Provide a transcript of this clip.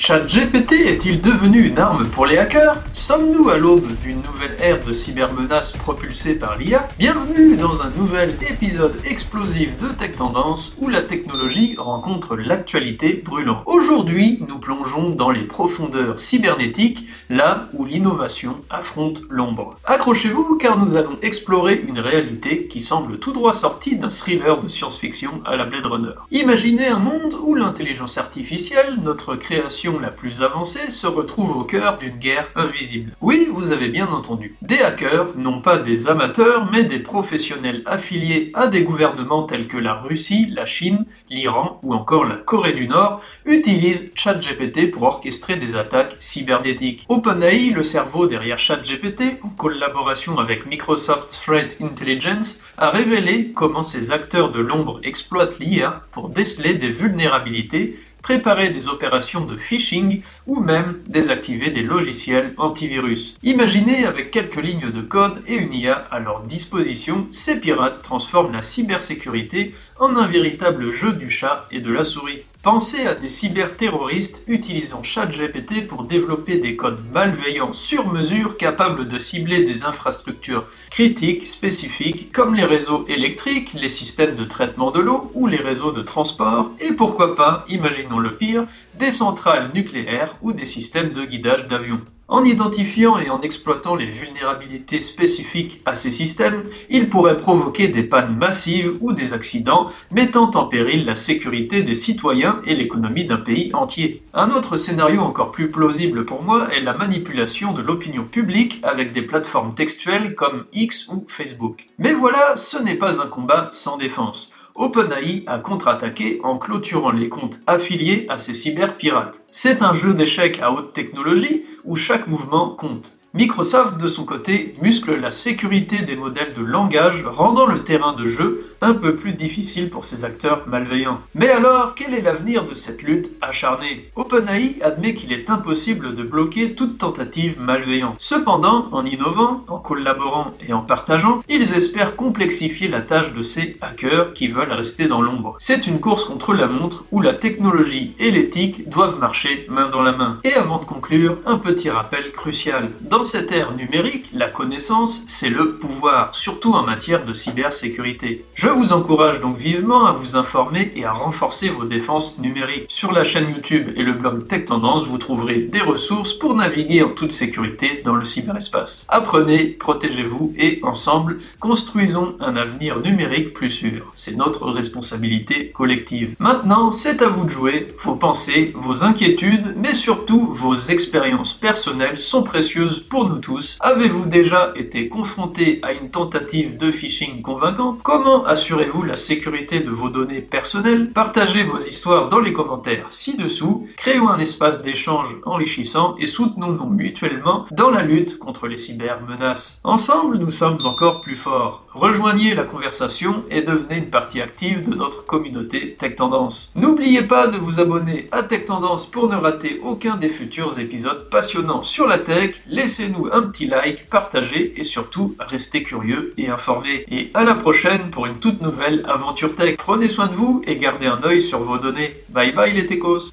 ChatGPT est-il devenu une arme pour les hackers? Sommes-nous à l'aube d'une nouvelle ère de cybermenaces propulsée par l'IA Bienvenue dans un nouvel épisode explosif de Tech Tendance où la technologie rencontre l'actualité brûlante. Aujourd'hui, nous plongeons dans les profondeurs cybernétiques, là où l'innovation affronte l'ombre. Accrochez-vous car nous allons explorer une réalité qui semble tout droit sortie d'un thriller de science-fiction à la Blade Runner. Imaginez un monde où l'intelligence artificielle, notre création la plus avancée, se retrouve au cœur d'une guerre invisible. Oui, vous avez bien entendu. Des hackers, non pas des amateurs, mais des professionnels affiliés à des gouvernements tels que la Russie, la Chine, l'Iran ou encore la Corée du Nord, utilisent ChatGPT pour orchestrer des attaques cybernétiques. OpenAI, le cerveau derrière ChatGPT, en collaboration avec Microsoft Threat Intelligence, a révélé comment ces acteurs de l'ombre exploitent l'IA pour déceler des vulnérabilités préparer des opérations de phishing ou même désactiver des logiciels antivirus. Imaginez avec quelques lignes de code et une IA à leur disposition, ces pirates transforment la cybersécurité en un véritable jeu du chat et de la souris. Pensez à des cyberterroristes utilisant ChatGPT pour développer des codes malveillants sur mesure capables de cibler des infrastructures critiques spécifiques comme les réseaux électriques, les systèmes de traitement de l'eau ou les réseaux de transport et pourquoi pas, imaginons le pire, des centrales nucléaires ou des systèmes de guidage d'avions. En identifiant et en exploitant les vulnérabilités spécifiques à ces systèmes, ils pourraient provoquer des pannes massives ou des accidents, mettant en péril la sécurité des citoyens et l'économie d'un pays entier. Un autre scénario encore plus plausible pour moi est la manipulation de l'opinion publique avec des plateformes textuelles comme X ou Facebook. Mais voilà, ce n'est pas un combat sans défense. OpenAI a contre-attaqué en clôturant les comptes affiliés à ces cyberpirates. C'est un jeu d'échecs à haute technologie où chaque mouvement compte. Microsoft, de son côté, muscle la sécurité des modèles de langage, rendant le terrain de jeu un peu plus difficile pour ses acteurs malveillants. Mais alors, quel est l'avenir de cette lutte acharnée? OpenAI admet qu'il est impossible de bloquer toute tentative malveillante. Cependant, en innovant, en collaborant et en partageant, ils espèrent complexifier la tâche de ces hackers qui veulent rester dans l'ombre. C'est une course contre la montre où la technologie et l'éthique doivent marcher main dans la main. Et avant de conclure, un petit rappel crucial. Cette ère numérique, la connaissance, c'est le pouvoir, surtout en matière de cybersécurité. Je vous encourage donc vivement à vous informer et à renforcer vos défenses numériques. Sur la chaîne YouTube et le blog Tech Tendance, vous trouverez des ressources pour naviguer en toute sécurité dans le cyberespace. Apprenez, protégez-vous et ensemble, construisons un avenir numérique plus sûr. C'est notre responsabilité collective. Maintenant, c'est à vous de jouer. Vos pensées, vos inquiétudes, mais surtout vos expériences personnelles sont précieuses pour nous tous. Avez-vous déjà été confronté à une tentative de phishing convaincante? Comment assurez-vous la sécurité de vos données personnelles? Partagez vos histoires dans les commentaires ci-dessous. Créons un espace d'échange enrichissant et soutenons-nous mutuellement dans la lutte contre les cybermenaces. Ensemble, nous sommes encore plus forts. Rejoignez la conversation et devenez une partie active de notre communauté Tech Tendance. N'oubliez pas de vous abonner à Tech Tendance pour ne rater aucun des futurs épisodes passionnants sur la tech. Laissez-nous un petit like, partagez et surtout restez curieux et informés. Et à la prochaine pour une toute nouvelle aventure tech. Prenez soin de vous et gardez un œil sur vos données. Bye bye les techos